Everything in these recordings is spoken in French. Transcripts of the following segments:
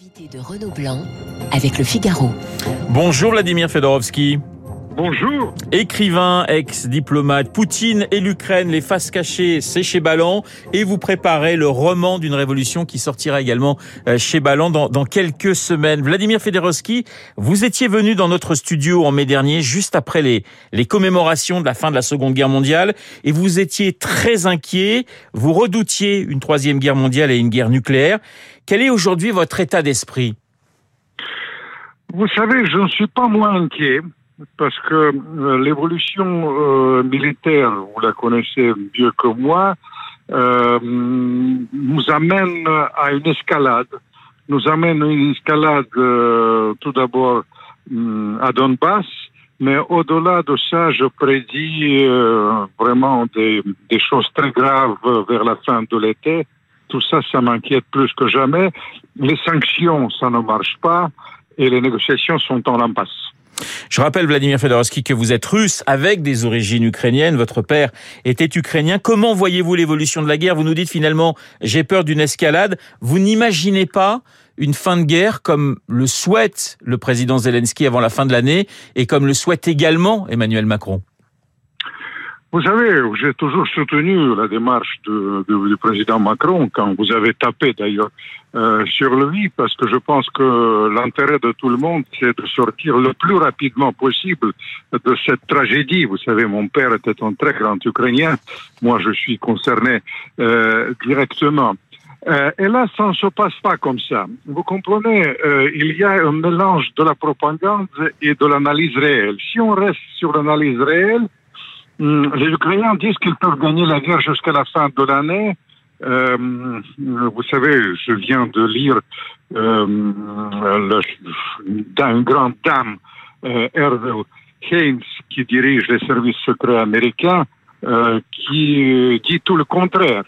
Invité de Renaud Blanc avec le Figaro. Bonjour Vladimir Fedorovski. Bonjour. Écrivain, ex-diplomate, Poutine et l'Ukraine, les faces cachées, c'est chez Ballant. Et vous préparez le roman d'une révolution qui sortira également euh, chez Ballant dans, dans quelques semaines. Vladimir Fedorovski, vous étiez venu dans notre studio en mai dernier, juste après les, les commémorations de la fin de la Seconde Guerre mondiale. Et vous étiez très inquiet. Vous redoutiez une Troisième Guerre mondiale et une guerre nucléaire. Quel est aujourd'hui votre état d'esprit? Vous savez, je ne suis pas moins inquiet parce que euh, l'évolution euh, militaire, vous la connaissez mieux que moi, euh, nous amène à une escalade. Nous amène à une escalade tout d'abord hum, à Donbass, mais au-delà de ça, je prédis euh, vraiment des, des, choses très graves vers la fin de l'été. Tout ça, ça m'inquiète plus que jamais. Les sanctions, ça ne marche pas et les négociations sont en impasse. Je rappelle, Vladimir Fedorovski, que vous êtes russe avec des origines ukrainiennes. Votre père était ukrainien. Comment voyez-vous l'évolution de la guerre? Vous nous dites finalement, j'ai peur d'une escalade. Vous n'imaginez pas une fin de guerre comme le souhaite le président Zelensky avant la fin de l'année et comme le souhaite également Emmanuel Macron? Vous savez, j'ai toujours soutenu la démarche du président Macron quand vous avez tapé d'ailleurs euh, sur lui parce que je pense que l'intérêt de tout le monde c'est de sortir le plus rapidement possible de cette tragédie. Vous savez, mon père était un très grand Ukrainien, moi je suis concerné euh, directement. Euh, et là, ça ne se passe pas comme ça. Vous comprenez, euh, il y a un mélange de la propagande et de l'analyse réelle. Si on reste sur l'analyse réelle, les Ukrainiens disent qu'ils peuvent gagner la guerre jusqu'à la fin de l'année. Euh, vous savez, je viens de lire euh, d'une grande dame, euh, Haynes, qui dirige les services secrets américains, euh, qui dit tout le contraire.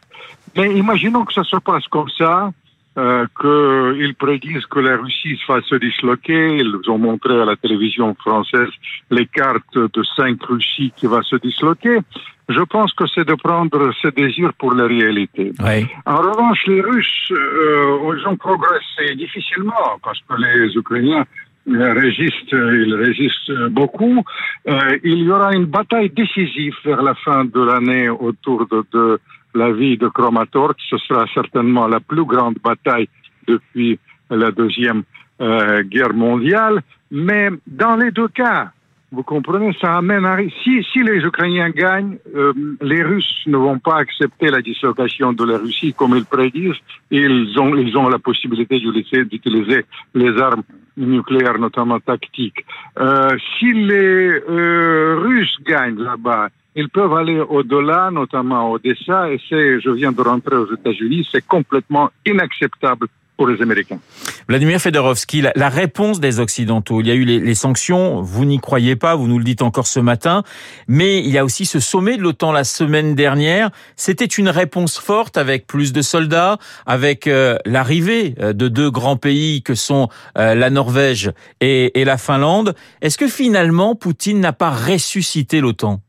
Mais imaginons que ça se passe comme ça euh, qu'ils prédisent que la Russie va se disloquer. Ils ont montré à la télévision française les cartes de cinq Russies qui va se disloquer. Je pense que c'est de prendre ce désir pour la réalité. Oui. En revanche, les Russes, euh, ils ont progressé difficilement parce que les Ukrainiens résistent, ils résistent beaucoup. Euh, il y aura une bataille décisive vers la fin de l'année autour de, de la vie de Kramatorsk. Ce sera certainement la plus grande bataille depuis la deuxième euh, guerre mondiale. Mais dans les deux cas, vous comprenez, ça amène à... Si, si les Ukrainiens gagnent, euh, les Russes ne vont pas accepter la dislocation de la Russie comme ils prédisent. Ils ont, ils ont la possibilité d'utiliser les armes nucléaires, notamment tactiques. Euh, si les euh, Russes gagnent là-bas, ils peuvent aller au-delà, notamment Odessa, et c'est, je viens de rentrer aux États-Unis, c'est complètement inacceptable pour les Américains. Vladimir Fedorovski, la, réponse des Occidentaux, il y a eu les, sanctions, vous n'y croyez pas, vous nous le dites encore ce matin, mais il y a aussi ce sommet de l'OTAN la semaine dernière. C'était une réponse forte avec plus de soldats, avec euh, l'arrivée de deux grands pays que sont euh, la Norvège et la Finlande. Est-ce que finalement Poutine n'a pas ressuscité l'OTAN?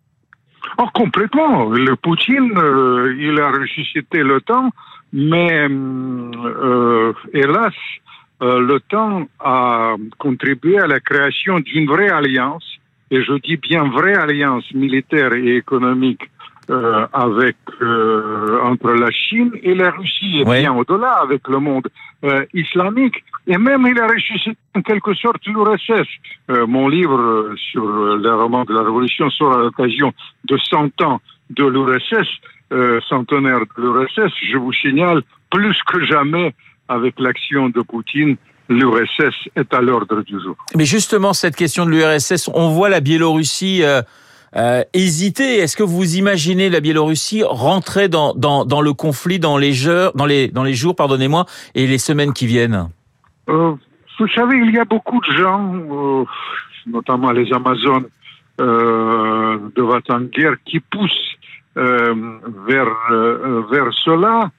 Oh, complètement. Le Poutine, euh, il a ressuscité l'OTAN, mais euh, hélas, euh, l'OTAN a contribué à la création d'une vraie alliance, et je dis bien vraie alliance militaire et économique euh, avec euh, entre la Chine et la Russie et bien au-delà avec le monde euh, islamique et même il a ressuscité en quelque sorte l'URSS. Euh, mon livre euh, sur le roman de la Révolution sera à l'occasion de 100 ans de l'URSS, euh, centenaire de l'URSS. Je vous signale plus que jamais avec l'action de Poutine, l'URSS est à l'ordre du jour. Mais justement, cette question de l'URSS, on voit la Biélorussie euh, hésiter. Est-ce que vous imaginez la Biélorussie rentrer dans, dans, dans le conflit dans les, jours, dans les, dans les jours pardonnez-moi, et les semaines qui viennent? Euh, vous savez, il y a beaucoup de gens, euh, notamment les Amazones euh, de Vatanguer, qui poussent euh, vers, euh, vers cela.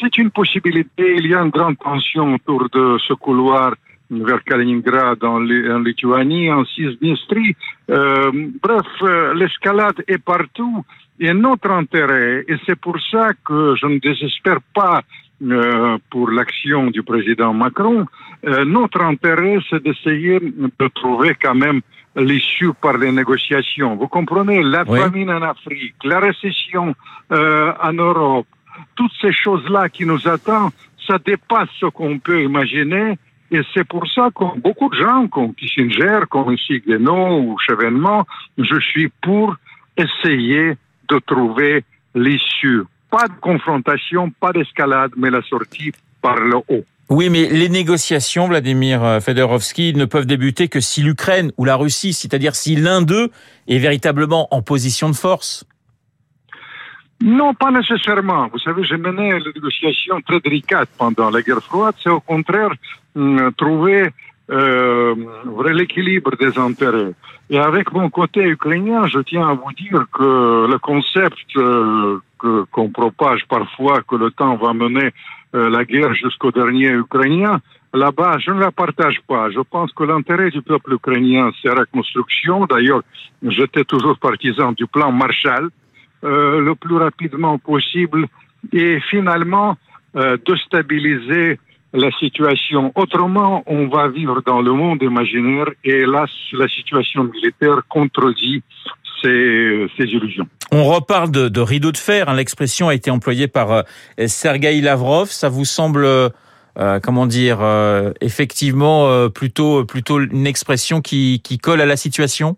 C'est une possibilité. Il y a une grande tension autour de ce couloir vers Kaliningrad, en, Li- en Lituanie, en Cisnestrie. Euh, bref, euh, l'escalade est partout et notre intérêt, et c'est pour ça que je ne désespère pas euh, pour l'action du président Macron. Euh, notre intérêt, c'est d'essayer de trouver quand même l'issue par les négociations. Vous comprenez, la Oui. famine en Afrique, la récession euh, en Europe, toutes ces choses-là qui nous attendent, ça dépasse ce qu'on peut imaginer. Et c'est pour ça que beaucoup de gens, comme Kissinger, comme Guénaud ou Chevènement, je suis pour essayer de trouver l'issue. Pas de confrontation, pas d'escalade, mais la sortie par le haut. Oui, mais les négociations, Vladimir euh, Fedorovski, ne peuvent débuter que si l'Ukraine ou la Russie, c'est-à-dire si l'un d'eux est véritablement en position de force. Non, pas nécessairement. Vous savez, j'ai mené les négociations très délicates pendant la guerre froide. C'est au contraire trouver euh, vrai l'équilibre des intérêts. Et avec mon côté ukrainien, je tiens à vous dire que le concept euh, qu'on propage parfois, que le temps va mener euh, la guerre jusqu'au dernier Ukrainien, là-bas, je ne la partage pas. Je pense que l'intérêt du peuple ukrainien, c'est la reconstruction. D'ailleurs, j'étais toujours partisan du plan Marshall euh, le plus rapidement possible et finalement euh, de stabiliser la situation. Autrement, on va vivre dans le monde imaginaire et là, la situation militaire contredit ces, illusions. On reparle de, de rideau de fer. hein. L'expression a été employée par euh, Sergueï Lavrov. Ça vous semble, euh, comment dire, effectivement plutôt plutôt une expression qui colle à la situation?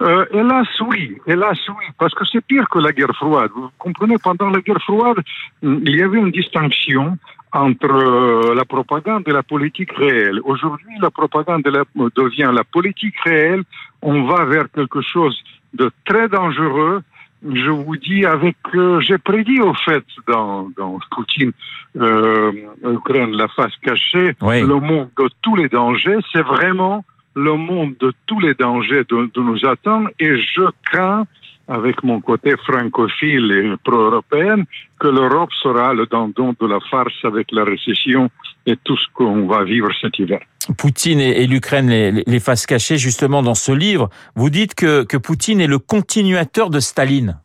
Euh, hélas, oui. Hélas, oui. Parce que c'est pire que la guerre froide. Vous comprenez, pendant la guerre froide, hum, il y avait une distinction entre euh, la propagande et la politique réelle. Aujourd'hui, la propagande la- devient la politique réelle. On va vers quelque chose de très dangereux. Je vous dis avec, euh, j'ai prédit au fait dans, dans Poutine, euh, Ukraine, la face cachée, Oui. le monde de tous les dangers. C'est vraiment le monde de tous les dangers de, de nous attendre et je crains, avec mon côté francophile et pro-européenne, que l'Europe sera le dindon de la farce avec la récession et tout ce qu'on va vivre cet hiver. Poutine et, l'Ukraine, les, les- les faces cachées, justement dans ce livre, vous dites que, que Poutine est le continuateur de Staline.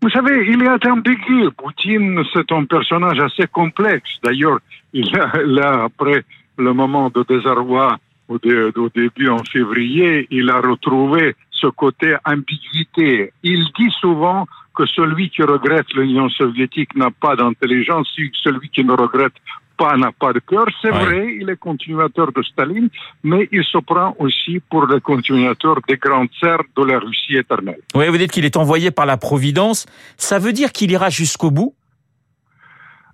Vous savez, il est ambigu. Poutine, c'est un personnage assez complexe. D'ailleurs, il a, là, après le moment de désarroi au, dé- au début en février, il a retrouvé ce côté ambiguïté. Il dit souvent que celui qui regrette l'Union soviétique n'a pas d'intelligence, celui qui ne regrette pas n'a pas de cœur. C'est Ouais. vrai, il est continuateur de Staline, mais il se prend aussi pour le continuateur des grandes serres de la Russie éternelle. Oui, vous dites qu'il est envoyé par la Providence. Ça veut dire qu'il ira jusqu'au bout?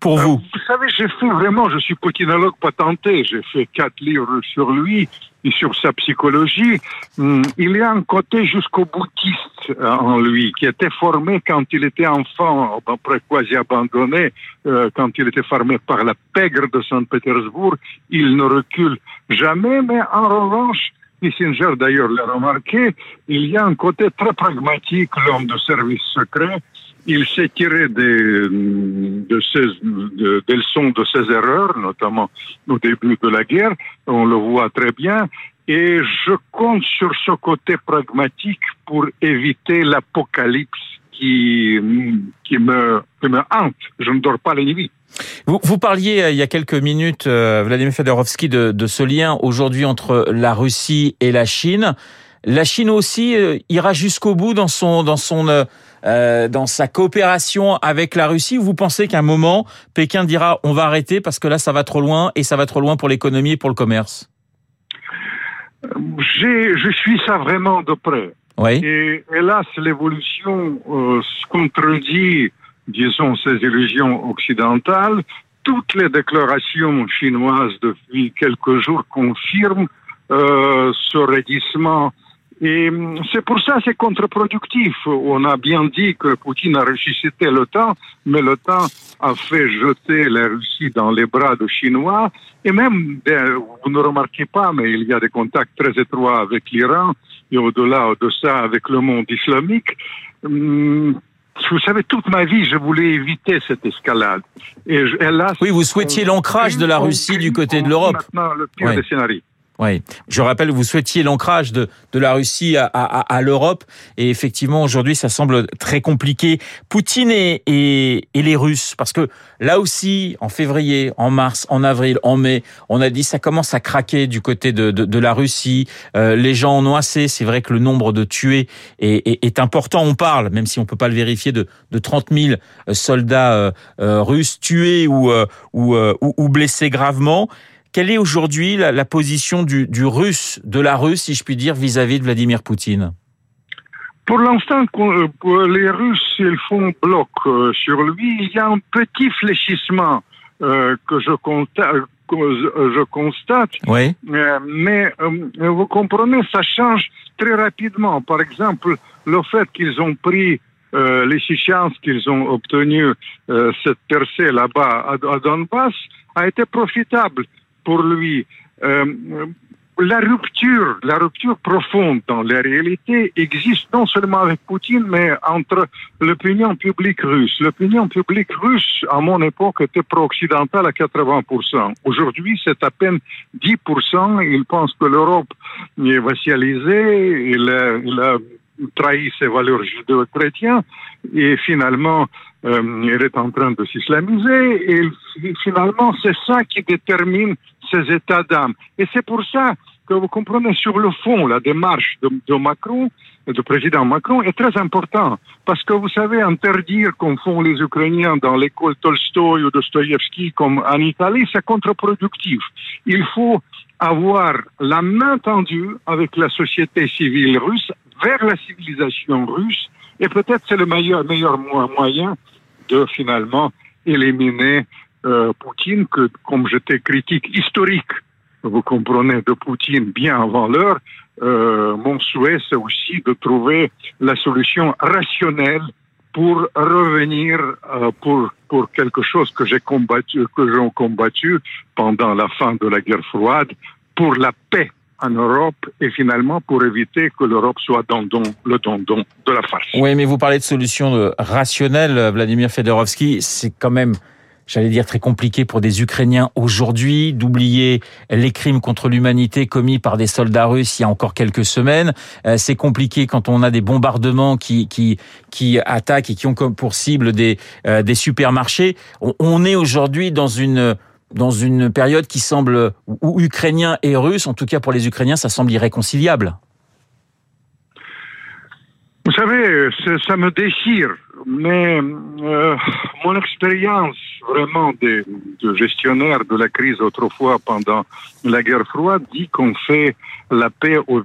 Pour vous Vous savez, j'ai fait vraiment, je suis poutinologue patenté, j'ai fait quatre livres sur lui et sur sa psychologie. Hum, Il y a un côté jusqu'au boutiste euh, en lui, qui était formé quand il était enfant, après quasi abandonné, euh, quand il était formé par la pègre de Saint-Pétersbourg. Il ne recule jamais, mais en revanche, Kissinger d'ailleurs l'a remarqué, il y a un côté très pragmatique, l'homme de service secret, il s'est tiré des, de ses, de- des leçons de ses erreurs, notamment au début de la guerre. On le voit très bien. Et je compte sur ce côté pragmatique pour éviter l'apocalypse qui, qui, me, qui me hante. Je ne dors pas la nuit. Vous, vous parliez euh, il y a quelques minutes, euh, Vladimir Fedorovski, de, de ce lien aujourd'hui entre la Russie et la Chine. La Chine aussi euh, ira jusqu'au bout dans son dans son euh, dans sa coopération avec la Russie. Ou vous pensez qu'à un moment Pékin dira on va arrêter parce que là ça va trop loin et ça va trop loin pour l'économie et pour le commerce. J'ai- Je suis ça vraiment de près. Oui. Et hélas, l'évolution euh, contredit, disons, ces illusions occidentales. Toutes les déclarations chinoises depuis quelques jours confirment euh, ce raidissement. Et hum, c'est pour ça que c'est contre-productif. On a bien dit que Poutine a ressuscité l'OTAN, mais l'OTAN a fait jeter la Russie dans les bras des Chinois. Et même, ben, vous ne remarquez pas, mais il y a des contacts très étroits avec l'Iran et au-delà de ça avec le monde islamique. Hum, Vous savez, toute ma vie, je voulais éviter cette escalade. Et hélas, Oui, vous souhaitiez l'ancrage de la Russie du côté de l'Europe. Maintenant, le pire Ouais. des scénarios. Oui, je rappelle, vous souhaitiez l'ancrage de, de la Russie à, à, à l'Europe, et effectivement, aujourd'hui, ça semble très compliqué. Poutine et, et, et, les Russes, parce que là aussi, en février, en mars, en avril, en mai, on a dit ça commence à craquer du côté de, de, de la Russie. Euh, les gens en ont assez. C'est vrai que le nombre de tués est, est, est, important. On parle, même si on peut pas le vérifier, de, de 30 000 soldats euh, euh, russes tués ou, euh, ou, ou, ou blessés gravement. Quelle est aujourd'hui la, la, position du, du, russe, de la Russe, si je puis dire, vis-à-vis -vis de Vladimir Poutine? Pour l'instant, les Russes, ils font bloc sur lui. Il y a un petit fléchissement euh, que je constate, que je constate. Oui. mais euh, vous comprenez, ça change très rapidement. Par exemple, le fait qu'ils ont pris euh, les chances qu'ils ont obtenu euh, cette percée là-bas à, à, Donbass a été profitable pour lui. Euh, la rupture, la rupture profonde dans la réalité existe non seulement avec Poutine, mais entre l'opinion publique russe. L'opinion publique russe, à mon époque, était pro-occidentale à 80%. Aujourd'hui, c'est à peine 10%. Ils pensent que l'Europe est vassalisée, il a, il a trahi ses valeurs judéo-chrétiennes et finalement euh, il est en train de s'islamiser et finalement c'est ça qui détermine ses états d'âme. Et c'est pour ça que vous comprenez sur le fond la démarche de, Macron, du président Macron est très important parce que vous savez interdire comme font les Ukrainiens dans l'école Tolstoï ou Dostoïevski comme en Italie, c'est contre-productif. Il faut avoir la main tendue avec la société civile russe vers la civilisation russe et peut-être c'est le meilleur, meilleur moyen de finalement éliminer euh, Poutine que comme j'étais critique historique. Vous comprenez de Poutine bien avant l'heure. Euh, mon souhait c'est aussi de trouver la solution rationnelle pour revenir euh, pour pour quelque chose que j'ai combattu que j'ai combattu pendant la fin de la guerre froide pour la paix en Europe et finalement pour éviter que l'Europe soit le don-don de la farce. Oui, mais vous parlez de solutions rationnelles, Vladimir Fedorovski, c'est quand même j'allais dire très compliqué pour des Ukrainiens aujourd'hui d'oublier les crimes contre l'humanité commis par des soldats russes il y a encore quelques semaines. C'est compliqué quand on a des bombardements qui qui qui attaquent et qui ont comme pour cible des des supermarchés. On est aujourd'hui dans une dans une période qui semble ou ukrainien et russe, en tout cas pour les Ukrainiens, ça semble irréconciliable. Vous savez, ça me déchire, mais euh, mon expérience vraiment de, de, gestionnaire de la crise autrefois pendant la guerre froide dit qu'on fait la paix au,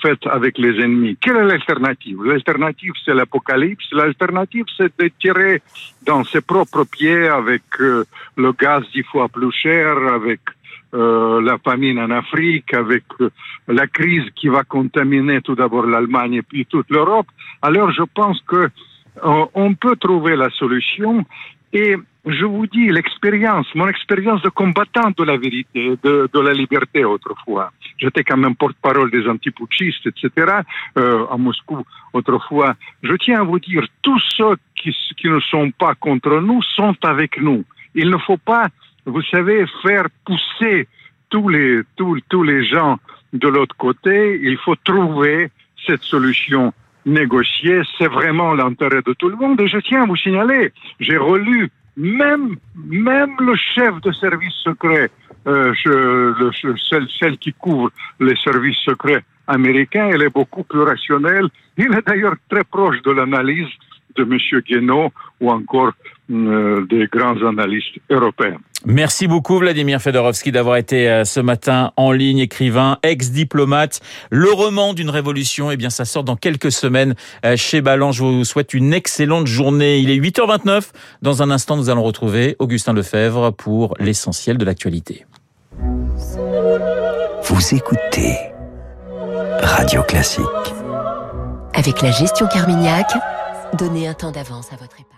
fait, avec les ennemis. Quelle est l'alternative? L'alternative, c'est l'apocalypse. L'alternative, c'est de tirer dans ses propres pieds avec euh, le gaz dix fois plus cher, avec euh, la famine en Afrique, avec euh, la crise qui va contaminer tout d'abord l'Allemagne et puis toute l'Europe. Alors je pense que euh, on peut trouver la solution et je vous dis l'expérience, mon expérience de combattant de la vérité, de, la liberté autrefois. J'étais quand même porte-parole des antiputschistes, etc. À Moscou autrefois. Je tiens à vous dire, tous ceux qui ne sont pas contre nous sont avec nous. Il ne faut pas vous savez, faire pousser tous les, tous, tous les gens de l'autre côté, il faut trouver cette solution négociée. C'est vraiment l'intérêt de tout le monde. Et je tiens à vous signaler, j'ai relu même, même le chef de service secret, euh, je, le, celle, celle qui couvre les services secrets américains, elle est beaucoup plus rationnelle. Il est d'ailleurs très proche de l'analyse de M. Guénaud ou encore des grands analystes européens. Merci beaucoup Vladimir Fedorovski d'avoir été euh, ce matin en ligne, écrivain, ex-diplomate. Le roman d'une révolution, eh bien ça sort dans quelques semaines euh, chez Ballant. Je vous souhaite une excellente journée. Il est 8h29. Dans un instant, nous allons retrouver Augustin Lefebvre pour l'essentiel de l'actualité. Vous écoutez Radio Classique. Avec la gestion Carmignac, donnez un temps d'avance à votre épargne.